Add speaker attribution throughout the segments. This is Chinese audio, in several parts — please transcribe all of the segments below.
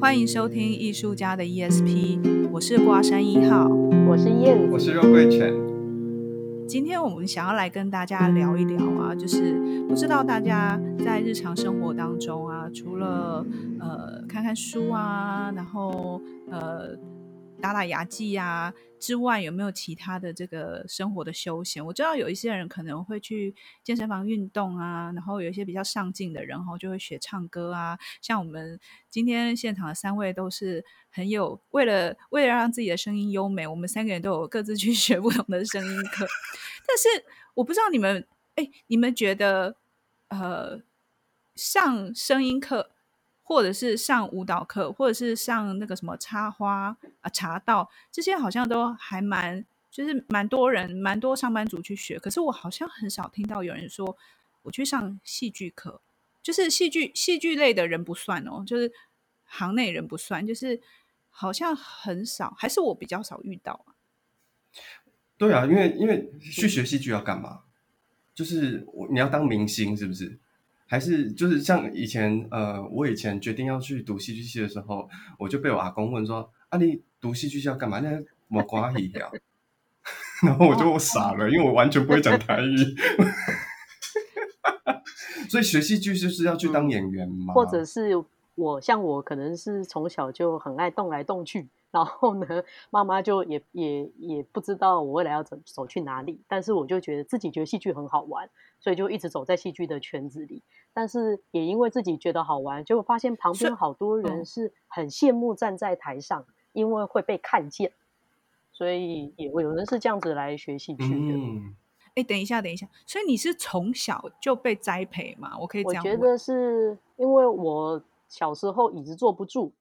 Speaker 1: 欢迎收听艺术家的 ESP，我是瓜山一号，
Speaker 2: 我是燕，
Speaker 3: 我是肉桂犬。
Speaker 1: 今天我们想要来跟大家聊一聊啊，就是不知道大家在日常生活当中啊，除了呃看看书啊，然后呃。打打牙祭呀、啊、之外，有没有其他的这个生活的休闲？我知道有一些人可能会去健身房运动啊，然后有一些比较上进的人，然后就会学唱歌啊。像我们今天现场的三位都是很有为了为了让自己的声音优美，我们三个人都有各自去 学不同的声音课。但是我不知道你们，哎，你们觉得呃上声音课？或者是上舞蹈课，或者是上那个什么插花啊、茶道，这些好像都还蛮，就是蛮多人、蛮多上班族去学。可是我好像很少听到有人说我去上戏剧课，就是戏剧戏剧类的人不算哦，就是行内人不算，就是好像很少，还是我比较少遇到啊。
Speaker 3: 对啊，因为因为去学戏剧要干嘛？就是你要当明星，是不是？还是就是像以前，呃，我以前决定要去读戏剧系的时候，我就被我阿公问说：“啊，你读戏剧系要干嘛？那我瓜一呀。”然后我就傻了，因为我完全不会讲台语。所以学戏剧就是要去当演员嘛？
Speaker 2: 或者是我像我可能是从小就很爱动来动去。然后呢，妈妈就也也也不知道我未来要走走去哪里，但是我就觉得自己觉得戏剧很好玩，所以就一直走在戏剧的圈子里。但是也因为自己觉得好玩，结果发现旁边好多人是很羡慕站在台上，嗯、因为会被看见，所以也有人是这样子来学戏剧的。
Speaker 1: 嗯，哎，等一下，等一下，所以你是从小就被栽培吗？我可以这样，
Speaker 2: 我觉得是因为我小时候椅子坐不住。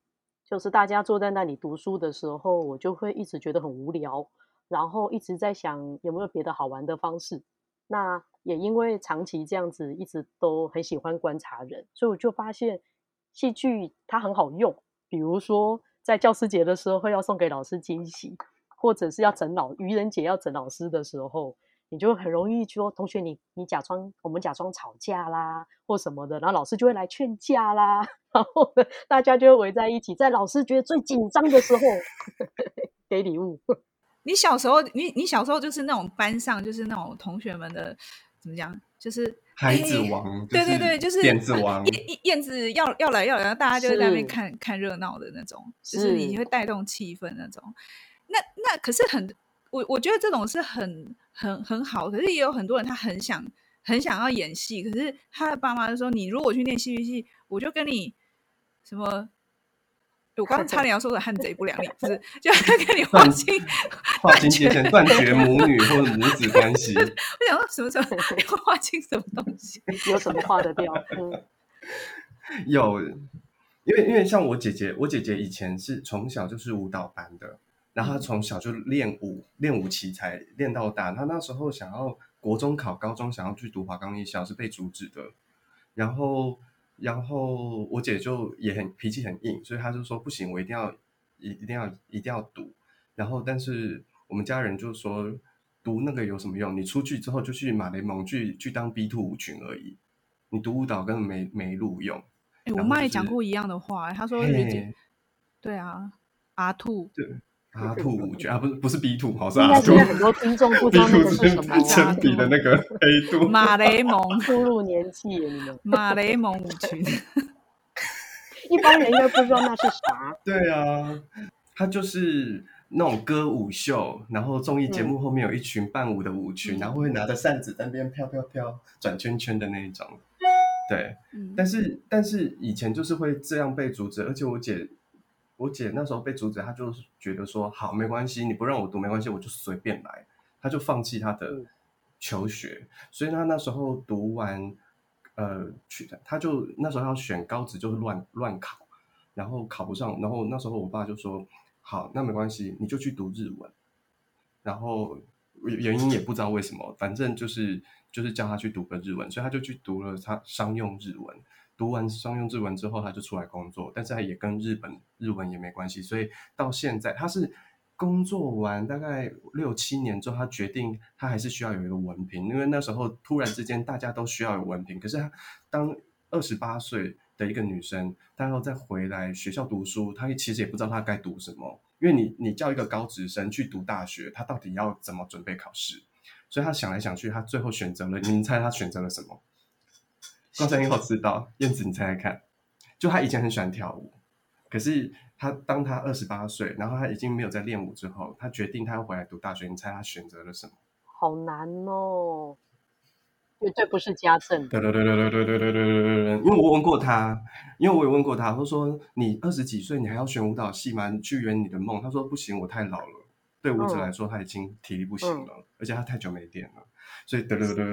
Speaker 2: 就是大家坐在那里读书的时候，我就会一直觉得很无聊，然后一直在想有没有别的好玩的方式。那也因为长期这样子，一直都很喜欢观察人，所以我就发现戏剧它很好用。比如说在教师节的时候，会要送给老师惊喜，或者是要整老愚人节要整老师的时候。你就很容易说，同学你，你假装我们假装吵架啦，或什么的，然后老师就会来劝架啦，然后大家就会围在一起，在老师觉得最紧张的时候给礼物。
Speaker 1: 你小时候，你你小时候就是那种班上就是那种同学们的怎么讲，就是
Speaker 3: 孩子王，
Speaker 1: 对对对，就是
Speaker 3: 燕子王，
Speaker 1: 燕燕子要要来要来，然后大家就在那边看看热闹的那种，就是你会带动气氛那种。那那可是很。我我觉得这种是很很很好，可是也有很多人他很想很想要演戏，可是他的爸妈就说：“你如果去念戏剧系，我就跟你什么，我刚刚差点要说的汉贼不两立，不是，就 跟你划清
Speaker 3: 划清界限，断绝母女或者母子关系。”
Speaker 1: 我想说什么时候 要划清什么东西？
Speaker 2: 有什么划得掉？嗯，
Speaker 3: 有，因为因为像我姐姐，我姐姐以前是从小就是舞蹈班的。然后她从小就练舞，练舞奇才练到大。她那时候想要国中考高中，想要去读华冈艺校，是被阻止的。然后，然后我姐就也很脾气很硬，所以她就说不行，我一定要一一定要一定要读。然后，但是我们家人就说读那个有什么用？你出去之后就去马雷蒙去去当 B two 舞群而已。你读舞蹈根本没没路用。
Speaker 1: 哎、就是，我妈也讲过一样的话，她说姐姐，对啊，阿兔
Speaker 3: 对。阿 兔舞群啊，不是不是 B two，好是
Speaker 2: 阿兔。很多听众不知道那个是什么。
Speaker 3: 铅笔的那个 黑度。
Speaker 1: 马雷蒙，
Speaker 2: 步入年纪。
Speaker 1: 马雷蒙舞群，
Speaker 2: 一般人应该不知道那是啥。
Speaker 3: 对啊，他就是那种歌舞秀，然后综艺节目后面有一群伴舞的舞群，嗯、然后会拿着扇子在那边飘飘飘转圈圈的那一种。对，嗯、但是但是以前就是会这样被阻止，而且我姐。我姐那时候被阻止，她就觉得说好没关系，你不让我读没关系，我就随便来，她就放弃她的求学。所以她那时候读完，呃，去，她就那时候要选高职，就是乱乱考，然后考不上，然后那时候我爸就说好，那没关系，你就去读日文。然后原因也不知道为什么，反正就是就是叫他去读个日文，所以他就去读了他商用日文。读完商用日文之后，他就出来工作，但是他也跟日本日文也没关系，所以到现在他是工作完大概六七年之后，他决定他还是需要有一个文凭，因为那时候突然之间大家都需要有文凭。可是他当二十八岁的一个女生，然后再回来学校读书，她其实也不知道她该读什么，因为你你叫一个高职生去读大学，他到底要怎么准备考试？所以他想来想去，他最后选择了，你猜他选择了什么？高三以后知道，燕子你猜猜看，就他以前很喜欢跳舞，可是。他当他二十八岁，然后他已经没有在练舞之后，他决定他要回来读大学。你猜他选择了什么？
Speaker 2: 好难哦，绝对不是家政。
Speaker 3: 对对对对对对对对对对，因为我问过他，因为我有问过他，他说你二十几岁，你还要选舞蹈系吗？你去圆你的梦。他说不行，我太老了，对舞者来说他已经体力不行了，嗯、而且他太久没练了，所以对对对对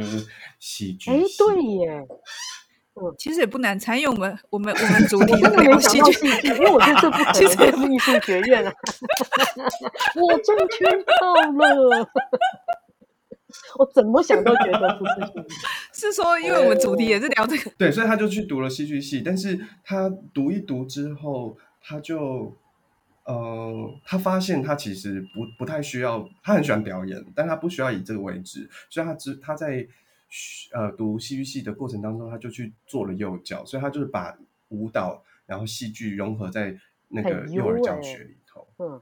Speaker 3: 对，戏剧。
Speaker 2: 哎，对耶。
Speaker 1: 其实也不难猜，因为我们我们我们主题都没有戏剧，
Speaker 2: 因为我觉得这不可能是艺术学院啊！我中圈到了，我怎么想都觉得不是。
Speaker 1: 是说，因为我们主题也是聊这个，
Speaker 3: 对，所以他就去读了戏剧系。但是他读一读之后，他就呃，他发现他其实不不太需要，他很喜欢表演，但他不需要以这个为职，所以他只他在。呃，读戏剧系的过程当中，他就去做了幼教，所以他就是把舞蹈然后戏剧融合在那个幼儿教学里头。嗯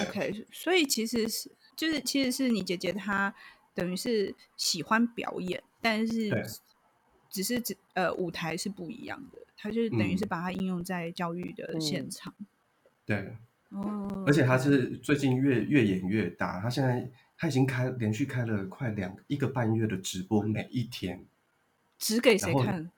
Speaker 1: ，OK，所以其实是就是其实是你姐姐她等于是喜欢表演，但是只是只呃舞台是不一样的，她就是等于是把它应用在教育的现场。
Speaker 3: 嗯、对，哦，而且他是最近越越演越大，他现在。他已经开连续开了快两一个半月的直播，每一天，
Speaker 1: 只给谁看？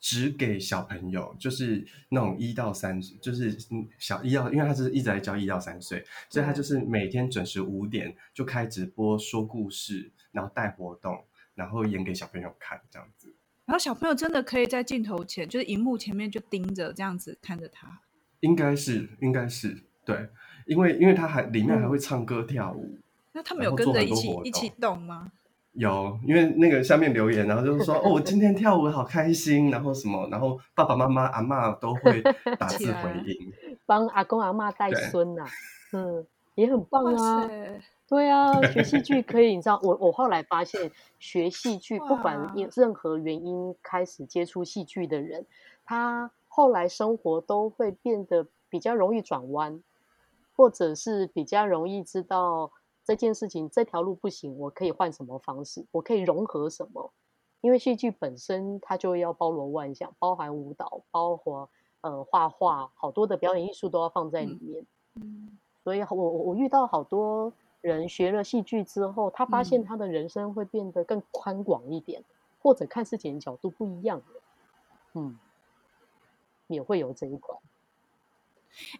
Speaker 3: 只给小朋友，就是那种一到三，就是小一到，因为他是一直在教一到三岁，所以他就是每天准时五点就开直播说故事，然后带活动，然后演给小朋友看这样子。
Speaker 1: 然后小朋友真的可以在镜头前，就是荧幕前面就盯着这样子看着他。
Speaker 3: 应该是，应该是对，因为因为他还里面还会唱歌跳舞。嗯
Speaker 1: 那他们有跟着一起一起动吗？
Speaker 3: 有，因为那个下面留言，然后就是说哦，我今天跳舞好开心，然后什么，然后爸爸妈妈、阿妈都会 打字回应，
Speaker 2: 帮阿公阿妈带孙呐、啊，嗯，也很棒啊。对啊，学戏剧可以，你知道，我我后来发现，学戏剧不管因任何原因开始接触戏剧的人，他后来生活都会变得比较容易转弯，或者是比较容易知道。这件事情这条路不行，我可以换什么方式？我可以融合什么？因为戏剧本身它就要包罗万象，包含舞蹈，包括呃画画，好多的表演艺术都要放在里面。嗯，所以我我我遇到好多人学了戏剧之后，他发现他的人生会变得更宽广一点，嗯、或者看事情的角度不一样了。嗯，也会有这一块。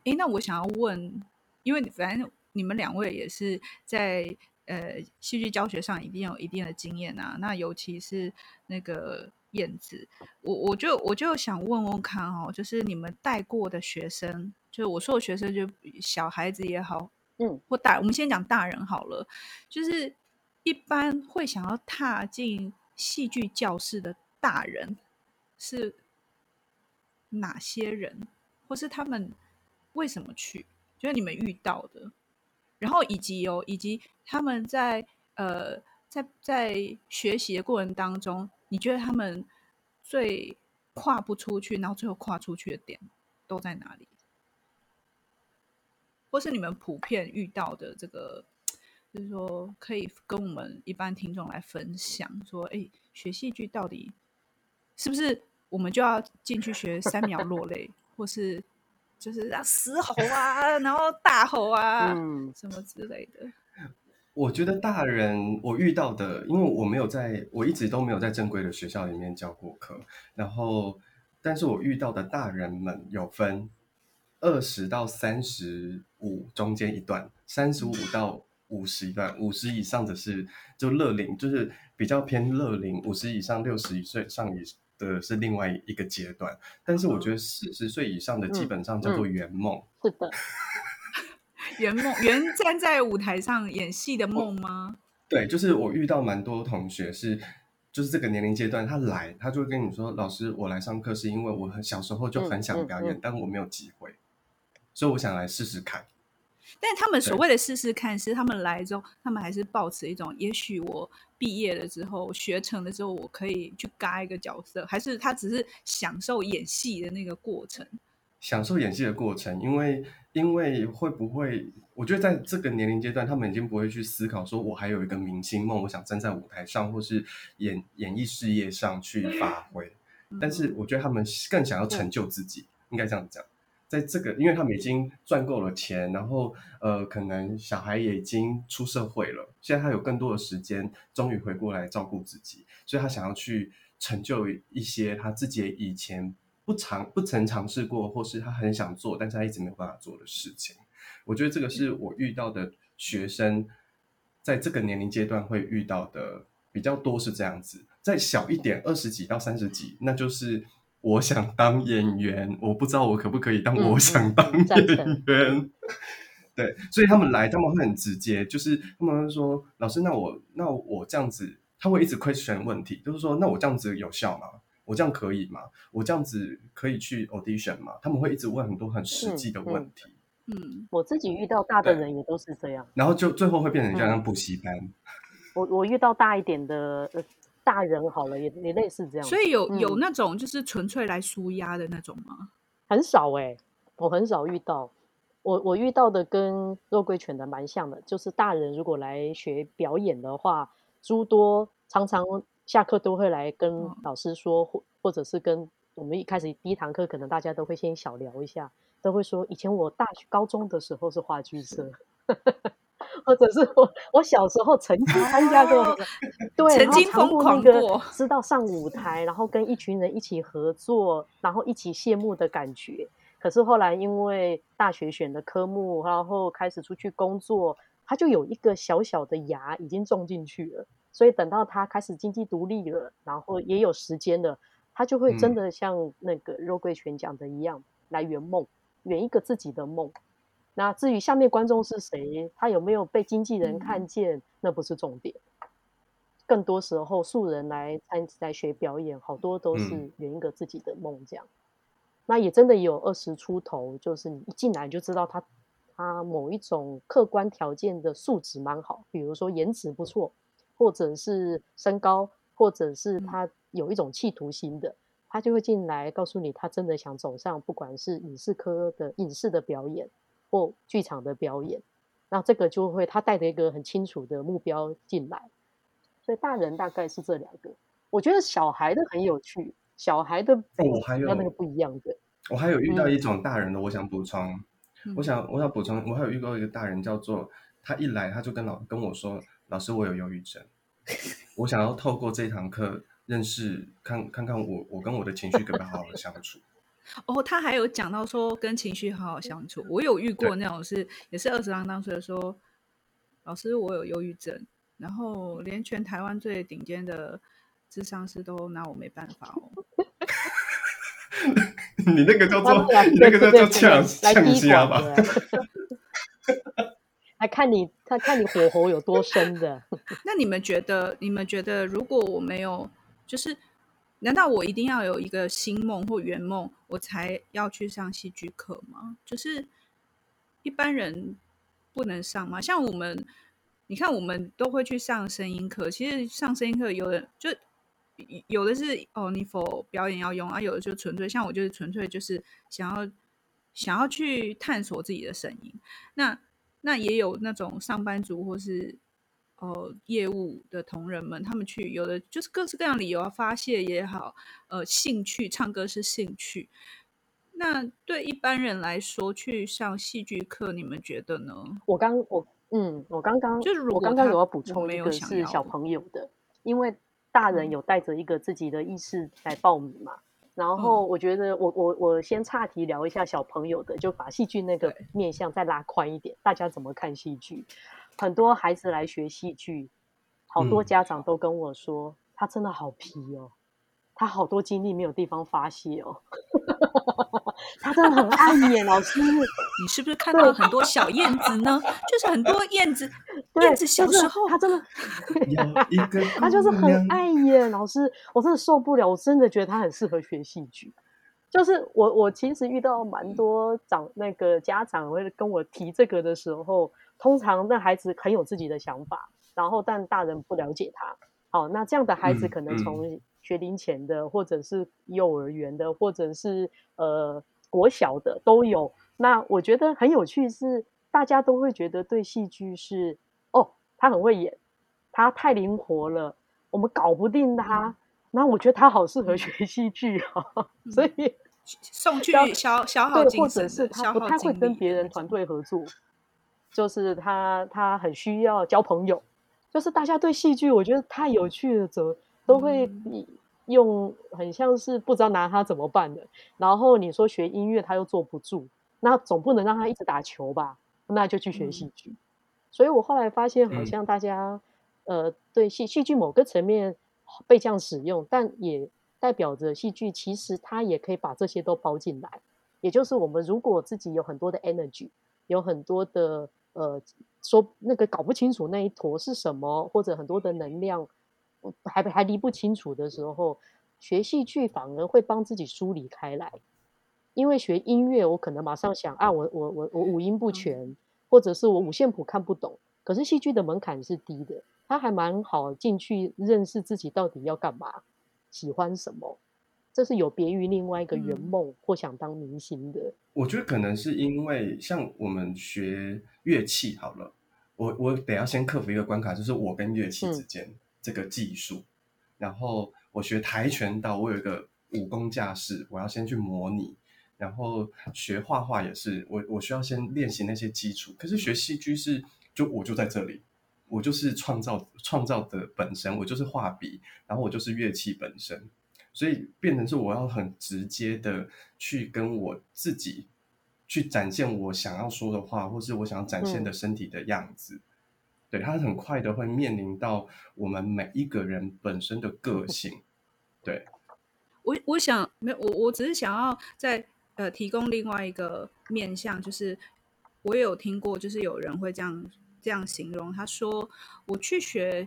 Speaker 1: 诶，那我想要问，因为反正。你们两位也是在呃戏剧教学上一定有一定的经验啊，那尤其是那个燕子，我我就我就想问问看哦，就是你们带过的学生，就是我说的学生，就小孩子也好，嗯，或大，我们先讲大人好了，就是一般会想要踏进戏剧教室的大人是哪些人，或是他们为什么去？就是你们遇到的。然后以及哦，以及他们在呃，在在学习的过程当中，你觉得他们最跨不出去，然后最后跨出去的点都在哪里？或是你们普遍遇到的这个，就是说可以跟我们一般听众来分享，说，哎，学戏剧到底是不是我们就要进去学三秒落泪，或是？就是让嘶吼啊，然后大吼啊，嗯，什么之类的。
Speaker 3: 我觉得大人我遇到的，因为我没有在，我一直都没有在正规的学校里面教过课。然后，但是我遇到的大人们有分二十到三十五中间一段，三十五到五十一段，五十以上的是就乐龄，就是比较偏乐龄，五十以上六十岁上以。的是另外一个阶段，但是我觉得四十岁以上的基本上叫做
Speaker 2: 圆梦。是的，
Speaker 1: 圆梦，圆站在舞台上演戏的梦吗？
Speaker 3: 对，就是我遇到蛮多同学是，就是这个年龄阶段，他来，他就会跟你说：“老师，我来上课是因为我很小时候就很想表演，嗯嗯嗯、但我没有机会，所以我想来试试看。”
Speaker 1: 但他们所谓的试试看，是他们来之后，他们还是抱持一种，也许我毕业了之后，学成了之后，我可以去嘎一个角色，还是他只是享受演戏的那个过程？
Speaker 3: 享受演戏的过程，因为因为会不会？我觉得在这个年龄阶段，他们已经不会去思考说，我还有一个明星梦，我想站在舞台上，或是演演艺事业上去发挥。但是，我觉得他们更想要成就自己，应该这样讲。在这个，因为他们已经赚够了钱，然后呃，可能小孩也已经出社会了，现在他有更多的时间，终于回过来照顾自己，所以他想要去成就一些他自己以前。不尝不曾尝试过，或是他很想做，但是他一直没有办法做的事情。我觉得这个是我遇到的学生，在这个年龄阶段会遇到的比较多是这样子。再小一点，二十几到三十几，那就是我想当演员，我不知道我可不可以当我想当演员。嗯、对，所以他们来，他们会很直接，就是他们会说：“老师，那我那我这样子，他会一直 question 问题，就是说，那我这样子有效吗？”我这样可以吗？我这样子可以去 audition 吗？他们会一直问很多很实际的问题。
Speaker 2: 嗯，嗯，我自己遇到大的人也都是这样，
Speaker 3: 然后就最后会变成像补习班。
Speaker 2: 嗯、我我遇到大一点的大人好了，也也类似这样。
Speaker 1: 所以有有那种就是纯粹来舒压的那种吗？
Speaker 2: 嗯、很少哎、欸，我很少遇到。我我遇到的跟肉桂犬的蛮像的，就是大人如果来学表演的话，诸多常常。下课都会来跟老师说，或或者是跟我们一开始第一堂课，可能大家都会先小聊一下，都会说以前我大学高中的时候是话剧社，或者是我我小时候曾经参加过，哦、对，
Speaker 1: 曾经疯狂过，
Speaker 2: 知道上舞台，然后跟一群人一起合作，然后一起谢幕的感觉。可是后来因为大学选的科目，然后开始出去工作，他就有一个小小的牙已经种进去了。所以等到他开始经济独立了，然后也有时间了，他就会真的像那个肉桂泉讲的一样，嗯、来圆梦，圆一个自己的梦。那至于下面观众是谁，他有没有被经纪人看见，嗯、那不是重点。更多时候素人来参来学表演，好多都是圆一个自己的梦这样。嗯、那也真的有二十出头，就是你一进来就知道他他某一种客观条件的素质蛮好，比如说颜值不错。或者是身高，或者是他有一种企图心的，他就会进来告诉你，他真的想走上不管是影视科的影视的表演或剧场的表演，那这个就会他带着一个很清楚的目标进来。所以大人大概是这两个，我觉得小孩的很有趣，小孩的我还有那个不一样的。
Speaker 3: 我还有遇到一种大人的，我想补充，嗯、我想我想补充，我还有遇到一个大人叫做他一来他就跟老跟我说。老师，我有忧郁症，我想要透过这堂课认识，看看看我我跟我的情绪可不可以好好的相处。
Speaker 1: 哦，他还有讲到说跟情绪好好相处，我有遇过那种是也是二十郎当岁的说，老师我有忧郁症，然后连全台湾最顶尖的智商师都拿我没办法哦。
Speaker 3: 你那个叫做你那个叫做呛呛虾吧。
Speaker 2: 来看你，看看你火候有多深的。
Speaker 1: 那你们觉得？你们觉得，如果我没有，就是，难道我一定要有一个新梦或圆梦，我才要去上戏剧课吗？就是一般人不能上吗？像我们，你看，我们都会去上声音课。其实上声音课，有的就有的是哦，你否表演要用啊，有的就纯粹像我，就是纯粹就是想要想要去探索自己的声音。那那也有那种上班族或是呃业务的同仁们，他们去有的就是各式各样理由啊，发泄也好，呃，兴趣唱歌是兴趣。那对一般人来说，去上戏剧课，你们觉得呢？
Speaker 2: 我刚我嗯，我刚刚就是我刚刚有要补充一个是小朋友的，因为大人有带着一个自己的意识来报名嘛。然后我觉得我，我我我先岔题聊一下小朋友的，就把戏剧那个面向再拉宽一点，大家怎么看戏剧？很多孩子来学戏剧，好多家长都跟我说，嗯、他真的好皮哦。他好多精力没有地方发泄哦，他真的很爱演老师。
Speaker 1: 你是不是看到很多小燕子呢？就是很多燕子，燕子小时候他真的，
Speaker 2: 他就是很爱演老师。我真的受不了，我真的觉得他很适合学戏剧。就是我我其实遇到蛮多长那个家长会跟我提这个的时候，通常那孩子很有自己的想法，然后但大人不了解他。好，那这样的孩子可能从学龄前的，或者是幼儿园的，或者是呃国小的都有。那我觉得很有趣是，大家都会觉得对戏剧是哦，他很会演，他太灵活了，我们搞不定他。那我觉得他好适合学戏剧啊，所以
Speaker 1: 送去消消耗精神，
Speaker 2: 或者是他不太会跟别人团队合作，就是他他很需要交朋友。就是大家对戏剧，我觉得太有趣了，怎么都会用很像是不知道拿他怎么办的。然后你说学音乐，他又坐不住，那总不能让他一直打球吧？那就去学戏剧。嗯、所以我后来发现，好像大家、嗯、呃对戏戏剧某个层面被这样使用，但也代表着戏剧其实它也可以把这些都包进来。也就是我们如果自己有很多的 energy，有很多的呃。说那个搞不清楚那一坨是什么，或者很多的能量还还理不清楚的时候，学戏剧反而会帮自己梳理开来。因为学音乐，我可能马上想啊，我我我我五音不全，或者是我五线谱看不懂。可是戏剧的门槛是低的，它还蛮好进去认识自己到底要干嘛，喜欢什么。这是有别于另外一个圆梦或想当明星的。
Speaker 3: 我觉得可能是因为像我们学乐器好了，我我得要先克服一个关卡，就是我跟乐器之间这个技术。嗯、然后我学跆拳道，我有一个武功架势，我要先去模拟。然后学画画也是，我我需要先练习那些基础。可是学戏剧是，就我就在这里，我就是创造创造的本身，我就是画笔，然后我就是乐器本身。所以变成是我要很直接的去跟我自己去展现我想要说的话，或是我想要展现的身体的样子。嗯、对，它很快的会面临到我们每一个人本身的个性。对，
Speaker 1: 我我想没有我我只是想要在呃提供另外一个面向，就是我也有听过，就是有人会这样这样形容，他说我去学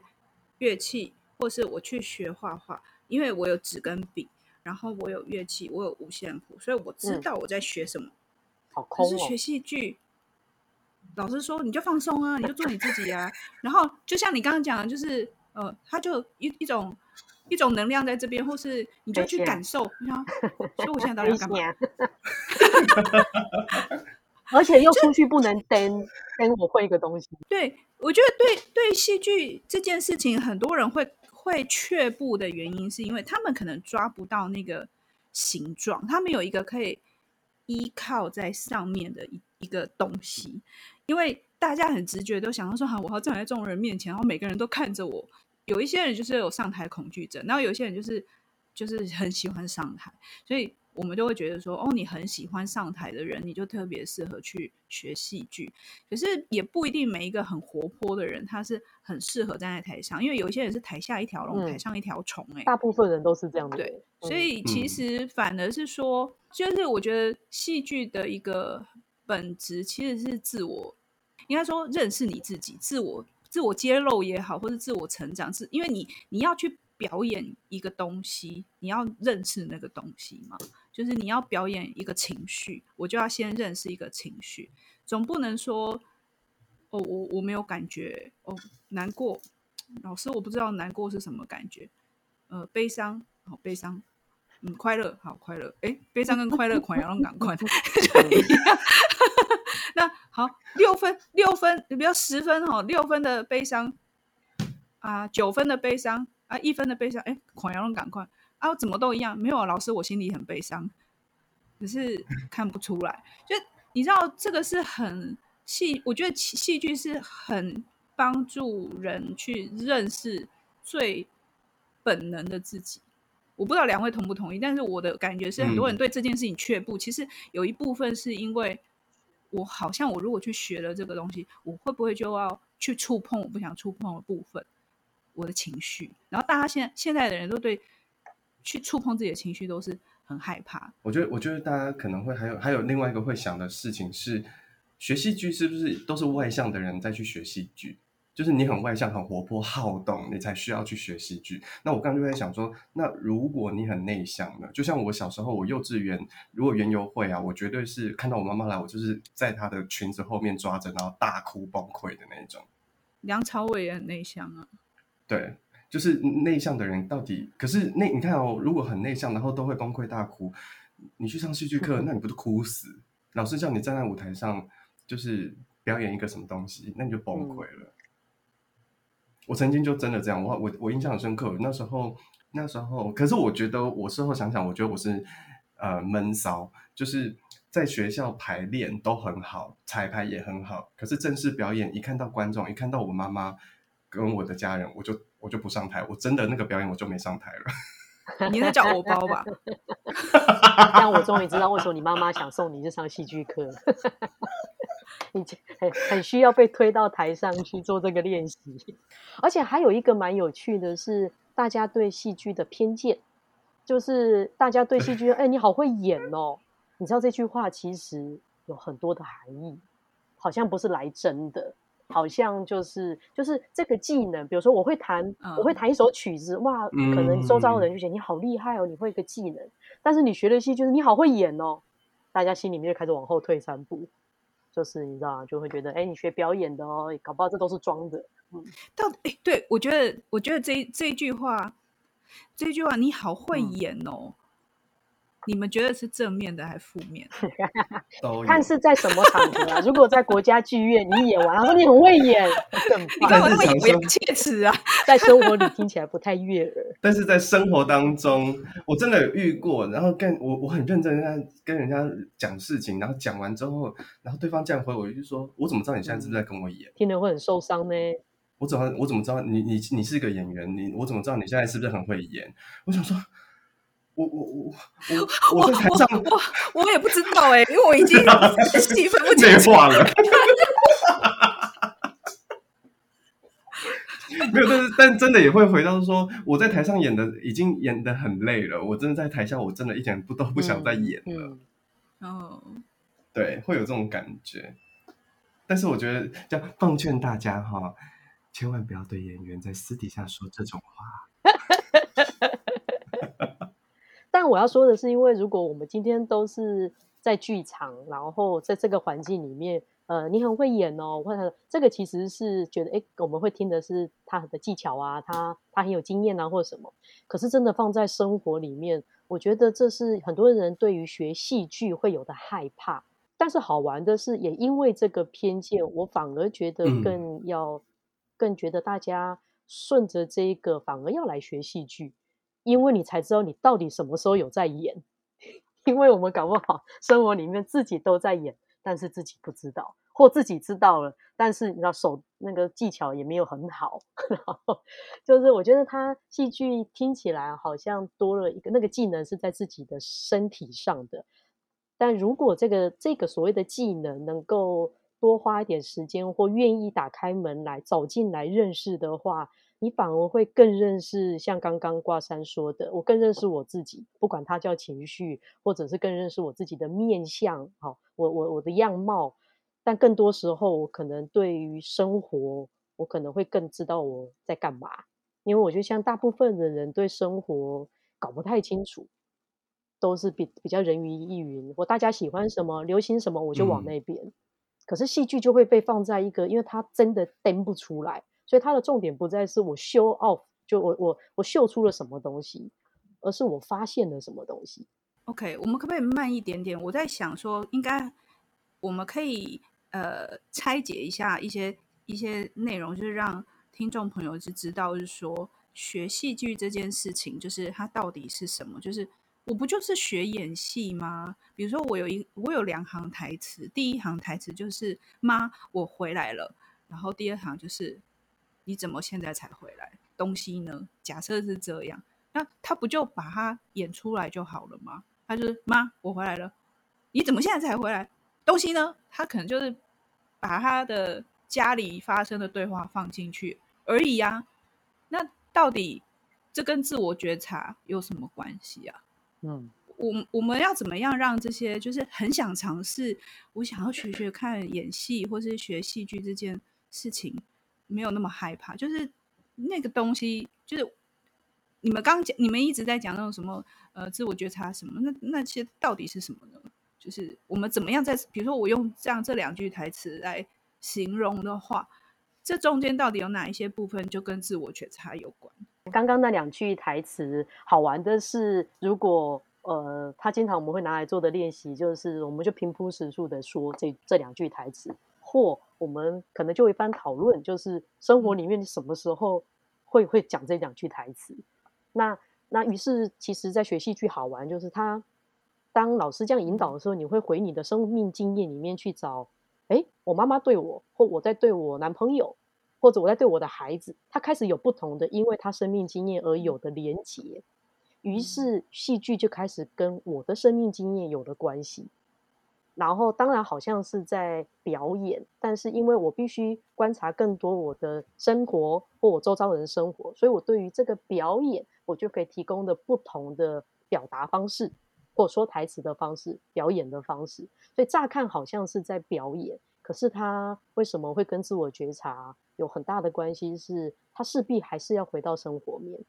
Speaker 1: 乐器，或是我去学画画。因为我有纸跟笔，然后我有乐器，我有五线谱，所以我知道我在学什么。嗯、好空哦。可是学戏剧，老师说你就放松啊，你就做你自己啊。然后就像你刚刚讲的，就是呃，他就一一种一种能量在这边，或是你就去感受。你看，所以我现在到底要干嘛？
Speaker 2: 而且又出去不能登登，我会一个东西。
Speaker 1: 对，我觉得对对戏剧这件事情，很多人会。会却步的原因，是因为他们可能抓不到那个形状，他们有一个可以依靠在上面的一一个东西。因为大家很直觉都想到说，好，我要站在众人面前，然后每个人都看着我。有一些人就是有上台恐惧症，然后有些人就是就是很喜欢上台，所以。我们就会觉得说，哦，你很喜欢上台的人，你就特别适合去学戏剧。可是也不一定每一个很活泼的人，他是很适合站在台上，因为有一些人是台下一条龙，嗯、台上一条虫。哎，
Speaker 2: 大部分人都是这样的。
Speaker 1: 对，所以其实反而是说，嗯、就是我觉得戏剧的一个本质其实是自我，应该说认识你自己，自我自我揭露也好，或是自我成长，是因为你你要去表演一个东西，你要认识那个东西嘛。就是你要表演一个情绪，我就要先认识一个情绪，总不能说哦，我我没有感觉哦，难过，老师我不知道难过是什么感觉，呃，悲伤好悲伤，嗯，快乐好快乐，哎，悲伤跟快乐快要赶快就一样，那好，六分六分，你不要十分哦，六分的悲伤啊，九分的悲伤啊，一分的悲伤，哎，快要赶快。啊，怎么都一样，没有老师，我心里很悲伤，只是 看不出来。就你知道，这个是很戏，我觉得戏剧是很帮助人去认识最本能的自己。我不知道两位同不同意，但是我的感觉是，很多人对这件事情却步。嗯、其实有一部分是因为我好像我如果去学了这个东西，我会不会就要去触碰我不想触碰的部分，我的情绪。然后大家现在现在的人都对。去触碰自己的情绪都是很害怕。
Speaker 3: 我觉得，我觉得大家可能会还有还有另外一个会想的事情是，学戏剧是不是都是外向的人在去学戏剧？就是你很外向、很活泼、好动，你才需要去学戏剧。那我刚刚就在想说，那如果你很内向呢？就像我小时候，我幼稚园如果园游会啊，我绝对是看到我妈妈来，我就是在她的裙子后面抓着，然后大哭崩溃的那种。
Speaker 1: 梁朝伟也很内向啊。
Speaker 3: 对，就是内向的人到底，可是那你看哦，如果很内向，然后都会崩溃大哭，你去上戏剧课，那你不是哭死？老师叫你站在舞台上，就是表演一个什么东西，那你就崩溃了。嗯我曾经就真的这样，我我我印象很深刻。那时候那时候，可是我觉得我事后想想，我觉得我是呃闷骚，就是在学校排练都很好，彩排也很好，可是正式表演一看到观众，一看到我妈妈跟我的家人，我就我就不上台，我真的那个表演我就没上台了。
Speaker 1: 你在找偶包吧？
Speaker 2: 这样我终于知道为什么你妈妈想送你去上戏剧课。你很很需要被推到台上去做这个练习，而且还有一个蛮有趣的是，大家对戏剧的偏见，就是大家对戏剧，哎，你好会演哦。你知道这句话其实有很多的含义，好像不是来真的，好像就是就是这个技能，比如说我会弹，我会弹一首曲子，哇，可能周遭的人就觉得你好厉害哦，你会一个技能，但是你学的戏就是你好会演哦，大家心里面就开始往后退三步。就是你知道，就会觉得，哎，你学表演的哦，搞不好这都是装的。嗯，
Speaker 1: 到底，哎，对，我觉得，我觉得这这一句话，这句话，你好会演哦。嗯你们觉得是正面的还是负面？
Speaker 2: 看是在什么场合啊？如果在国家剧院，你演完，然后你很会演，
Speaker 1: 你看我那么不要切齿啊！
Speaker 2: 在生活里听起来不太悦耳，
Speaker 3: 但是在生活当中，我真的有遇过。然后跟我我很认真跟跟人家讲事情，然后讲完之后，然后对方这样回我，就说：“我怎么知道你现在是不是在跟我演？”
Speaker 2: 听了会很受伤呢。
Speaker 3: 我怎么我怎么知道你你你是个演员？你我怎么知道你现在是不是很会演？我想说。我我我我 我在台上，
Speaker 1: 我我，我也不知道哎、欸，因为我已经 戏分不清楚
Speaker 3: 了。没有，但是但真的也会回到说，我在台上演的已经演得很累了，我真的在台下，我真的一点不都不想再演了。哦、嗯，对，会有这种感觉。但是我觉得，要奉劝大家哈，千万不要对演员在私底下说这种话。
Speaker 2: 但我要说的是，因为如果我们今天都是在剧场，然后在这个环境里面，呃，你很会演哦，或者这个其实是觉得，哎，我们会听的是他的技巧啊，他他很有经验啊，或者什么。可是真的放在生活里面，我觉得这是很多人对于学戏剧会有的害怕。但是好玩的是，也因为这个偏见，我反而觉得更要，更觉得大家顺着这个，反而要来学戏剧。因为你才知道你到底什么时候有在演，因为我们搞不好生活里面自己都在演，但是自己不知道，或自己知道了，但是你知道手那个技巧也没有很好，然后就是我觉得他戏剧听起来好像多了一个那个技能是在自己的身体上的，但如果这个这个所谓的技能能够多花一点时间，或愿意打开门来走进来认识的话。你反而会更认识，像刚刚挂山说的，我更认识我自己，不管它叫情绪，或者是更认识我自己的面相，好，我我我的样貌。但更多时候，我可能对于生活，我可能会更知道我在干嘛，因为我觉得像大部分的人对生活搞不太清楚，都是比比较人云亦云，或大家喜欢什么，流行什么，我就往那边。嗯、可是戏剧就会被放在一个，因为它真的登不出来。所以它的重点不再是我 show off，就我我我秀出了什么东西，而是我发现了什么东西。
Speaker 1: OK，我们可不可以慢一点点？我在想说，应该我们可以呃拆解一下一些一些内容，就是让听众朋友是知道，就是说学戏剧这件事情，就是它到底是什么？就是我不就是学演戏吗？比如说我有一我有两行台词，第一行台词就是“妈，我回来了”，然后第二行就是。你怎么现在才回来？东西呢？假设是这样，那他不就把他演出来就好了吗？他就是妈，我回来了。你怎么现在才回来？东西呢？他可能就是把他的家里发生的对话放进去而已啊。那到底这跟自我觉察有什么关系啊？嗯，我我们要怎么样让这些就是很想尝试，我想要学学看演戏或是学戏剧这件事情？没有那么害怕，就是那个东西，就是你们刚讲，你们一直在讲那种什么呃自我觉察什么，那那些到底是什么呢？就是我们怎么样在，比如说我用这样这两句台词来形容的话，这中间到底有哪一些部分就跟自我觉察有关？
Speaker 2: 刚刚那两句台词好玩的是，如果呃，他经常我们会拿来做的练习，就是我们就平铺直述的说这这两句台词，或我们可能就一番讨论，就是生活里面什么时候会会讲这两句台词。那那于是，其实，在学戏剧好玩，就是他当老师这样引导的时候，你会回你的生命经验里面去找，哎，我妈妈对我，或我在对我男朋友。或者我在对我的孩子，他开始有不同的，因为他生命经验而有的连结，于是戏剧就开始跟我的生命经验有了关系。然后当然好像是在表演，但是因为我必须观察更多我的生活或我周遭人的生活，所以我对于这个表演，我就可以提供的不同的表达方式，或说台词的方式、表演的方式。所以乍看好像是在表演。可是他为什么会跟自我觉察有很大的关系？是他势必还是要回到生活面，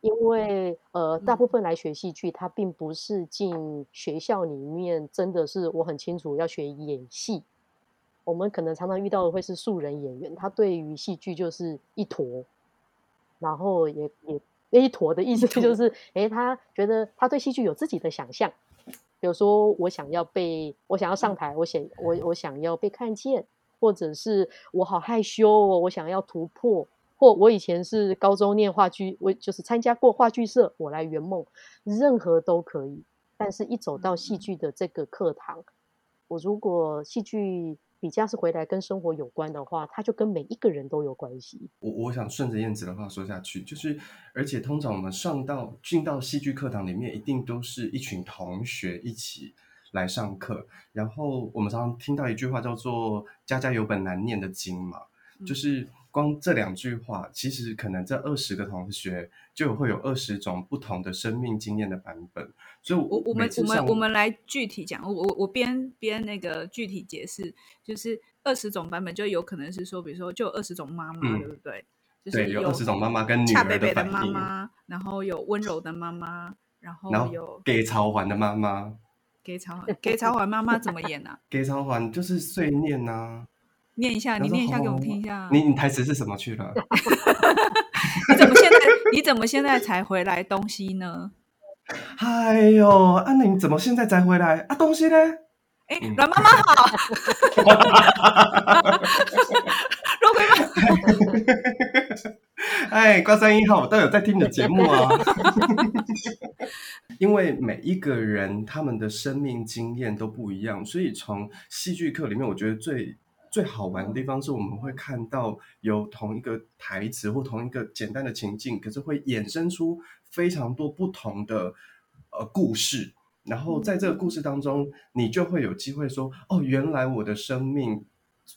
Speaker 2: 因为呃，大部分来学戏剧，他并不是进学校里面，真的是我很清楚要学演戏。我们可能常常遇到的会是素人演员，他对于戏剧就是一坨，然后也也那一坨的意思就是，诶，他觉得他对戏剧有自己的想象。比如说，我想要被，我想要上台，我想我我想要被看见，或者是我好害羞哦，我想要突破，或我以前是高中念话剧，我就是参加过话剧社，我来圆梦，任何都可以。但是，一走到戏剧的这个课堂，我如果戏剧。比较是回来跟生活有关的话，它就跟每一个人都有关系。
Speaker 3: 我我想顺着燕子的话说下去，就是而且通常我们上到进到戏剧课堂里面，一定都是一群同学一起来上课。然后我们常常听到一句话叫做“家家有本难念的经”嘛，嗯、就是。光这两句话，其实可能这二十个同学就会有二十种不同的生命经验的版本。所以我，
Speaker 1: 我我们我们我们来具体讲，我我我边边那个具体解释，就是二十种版本，就有可能是说，比如说就有二十种妈妈，对不对？
Speaker 3: 对，有二十种妈妈跟女儿的反应。妈妈，
Speaker 1: 然后有温柔的妈妈，然后有
Speaker 3: 给曹环的妈妈。
Speaker 1: 给曹环，给曹环妈妈怎么演呢？
Speaker 3: 给曹环就是碎念呐。
Speaker 1: 念一下，你念一下给我们听一下。
Speaker 3: 你你台词是什么去了？
Speaker 1: 你怎么现在你怎么现在才回来东西呢？
Speaker 3: 哎呦，安宁怎么现在才回来啊？东西呢？
Speaker 1: 哎，阮妈妈好。肉桂妈。
Speaker 3: 哎，挂三一号，我都有在听你的节目啊。因为每一个人他们的生命经验都不一样，所以从戏剧课里面，我觉得最。最好玩的地方是我们会看到有同一个台词或同一个简单的情境，可是会衍生出非常多不同的呃故事。然后在这个故事当中，你就会有机会说：“哦，原来我的生命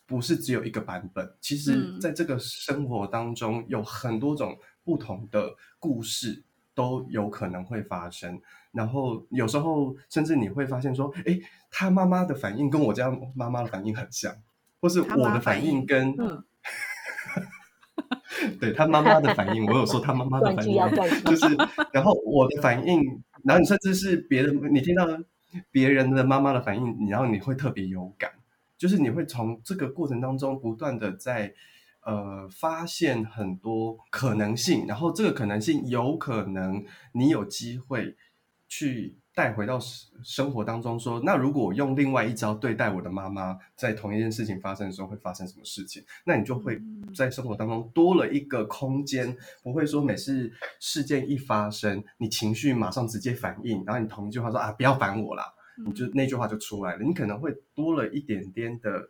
Speaker 3: 不是只有一个版本。其实，在这个生活当中，有很多种不同的故事都有可能会发生。然后有时候甚至你会发现说：‘诶，他妈妈的反应跟我家妈妈的反应很像。’或是我的反应跟，嗯、对他妈妈的反应，我有说他妈妈的反应，就是，然后我的反应，然后你甚至是别人，你听到别人的妈妈的反应，然后你会特别有感，就是你会从这个过程当中不断的在呃发现很多可能性，然后这个可能性有可能你有机会去。带回到生活当中，说，那如果我用另外一招对待我的妈妈，在同一件事情发生的时候会发生什么事情？那你就会在生活当中多了一个空间，不会说每次事件一发生，你情绪马上直接反应，然后你同一句话说啊，不要烦我啦，你就那句话就出来了。你可能会多了一点点的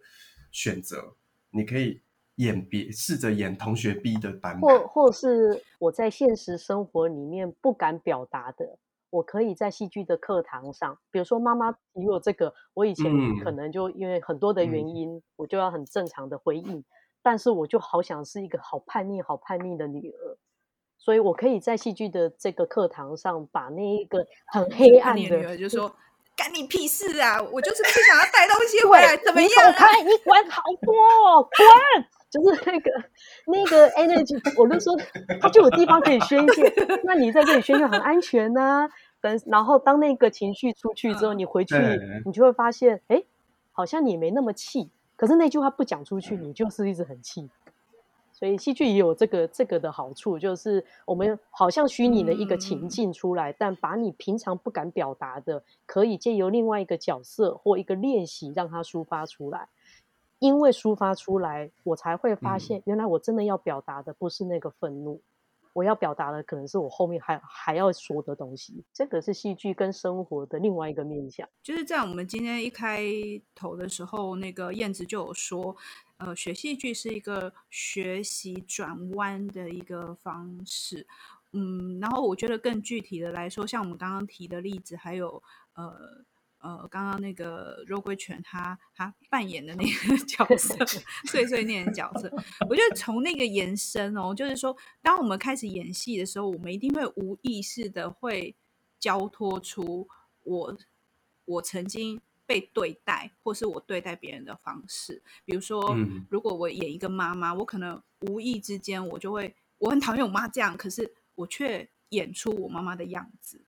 Speaker 3: 选择，你可以演别，试着演同学 B 的版本，
Speaker 2: 或或是我在现实生活里面不敢表达的。我可以在戏剧的课堂上，比如说妈妈提我这个，我以前可能就因为很多的原因，嗯、我就要很正常的回应，但是我就好想是一个好叛逆、好叛逆的女儿，所以我可以在戏剧的这个课堂上，把那一个很黑暗的女儿
Speaker 1: 就说：“干你屁事啊！我就是不想要带东西 回来，怎么样、啊？
Speaker 2: 你走开，你管好多，滚！”就是那个那个 energy，我就说他就有地方可以宣泄，那你在这里宣泄很安全呐、啊。等然后当那个情绪出去之后，你回去你就会发现，哎，好像你没那么气，可是那句话不讲出去，你就是一直很气。所以戏剧也有这个这个的好处，就是我们好像虚拟了一个情境出来，但把你平常不敢表达的，可以借由另外一个角色或一个练习让它抒发出来。因为抒发出来，我才会发现，原来我真的要表达的不是那个愤怒，我要表达的可能是我后面还还要说的东西。这个是戏剧跟生活的另外一个面向。
Speaker 1: 就是在我们今天一开头的时候，那个燕子就有说，呃，学戏剧是一个学习转弯的一个方式。嗯，然后我觉得更具体的来说，像我们刚刚提的例子，还有呃。呃，刚刚那个肉桂犬他他扮演的那个 角色，碎碎念的角色，我觉得从那个延伸哦，就是说，当我们开始演戏的时候，我们一定会无意识的会交托出我我曾经被对待，或是我对待别人的方式。比如说，如果我演一个妈妈，我可能无意之间我就会，我很讨厌我妈这样，可是我却演出我妈妈的样子。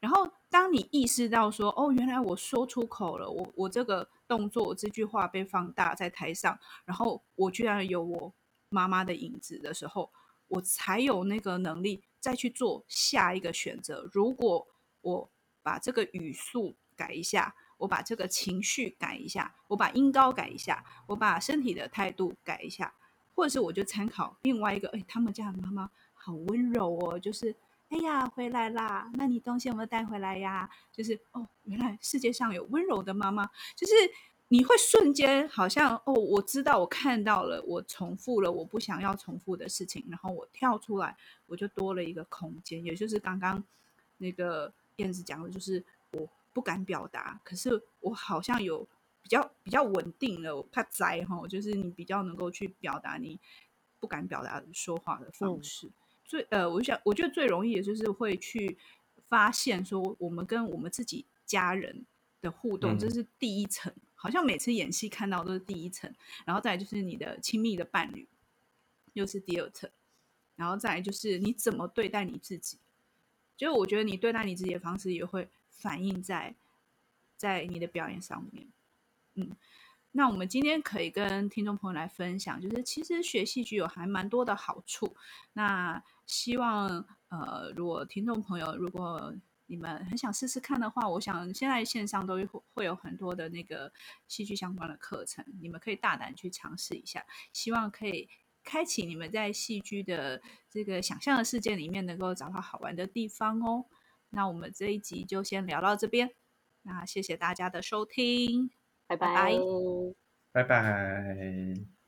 Speaker 1: 然后，当你意识到说，哦，原来我说出口了，我我这个动作，这句话被放大在台上，然后我居然有我妈妈的影子的时候，我才有那个能力再去做下一个选择。如果我把这个语速改一下，我把这个情绪改一下，我把音高改一下，我把身体的态度改一下，或者是我就参考另外一个，哎，他们家的妈妈好温柔哦，就是。哎呀，回来啦！那你东西有没有带回来呀？就是哦，原来世界上有温柔的妈妈。就是你会瞬间好像哦，我知道，我看到了，我重复了我不想要重复的事情，然后我跳出来，我就多了一个空间。也就是刚刚那个燕子讲的，就是我不敢表达，可是我好像有比较比较稳定了，我怕栽哈，就是你比较能够去表达你不敢表达说话的方式。嗯最呃，我想，我觉得最容易的就是会去发现说，我们跟我们自己家人的互动，这是第一层。好像每次演戏看到都是第一层，然后再来就是你的亲密的伴侣，又是第二层，然后再来就是你怎么对待你自己。就我觉得你对待你自己的方式也会反映在在你的表演上面，嗯。那我们今天可以跟听众朋友来分享，就是其实学戏剧有还蛮多的好处。那希望呃，如果听众朋友如果你们很想试试看的话，我想现在线上都会有很多的那个戏剧相关的课程，你们可以大胆去尝试一下。希望可以开启你们在戏剧的这个想象的世界里面，能够找到好玩的地方哦。那我们这一集就先聊到这边，那谢谢大家的收听。
Speaker 2: 拜拜，
Speaker 3: 拜拜。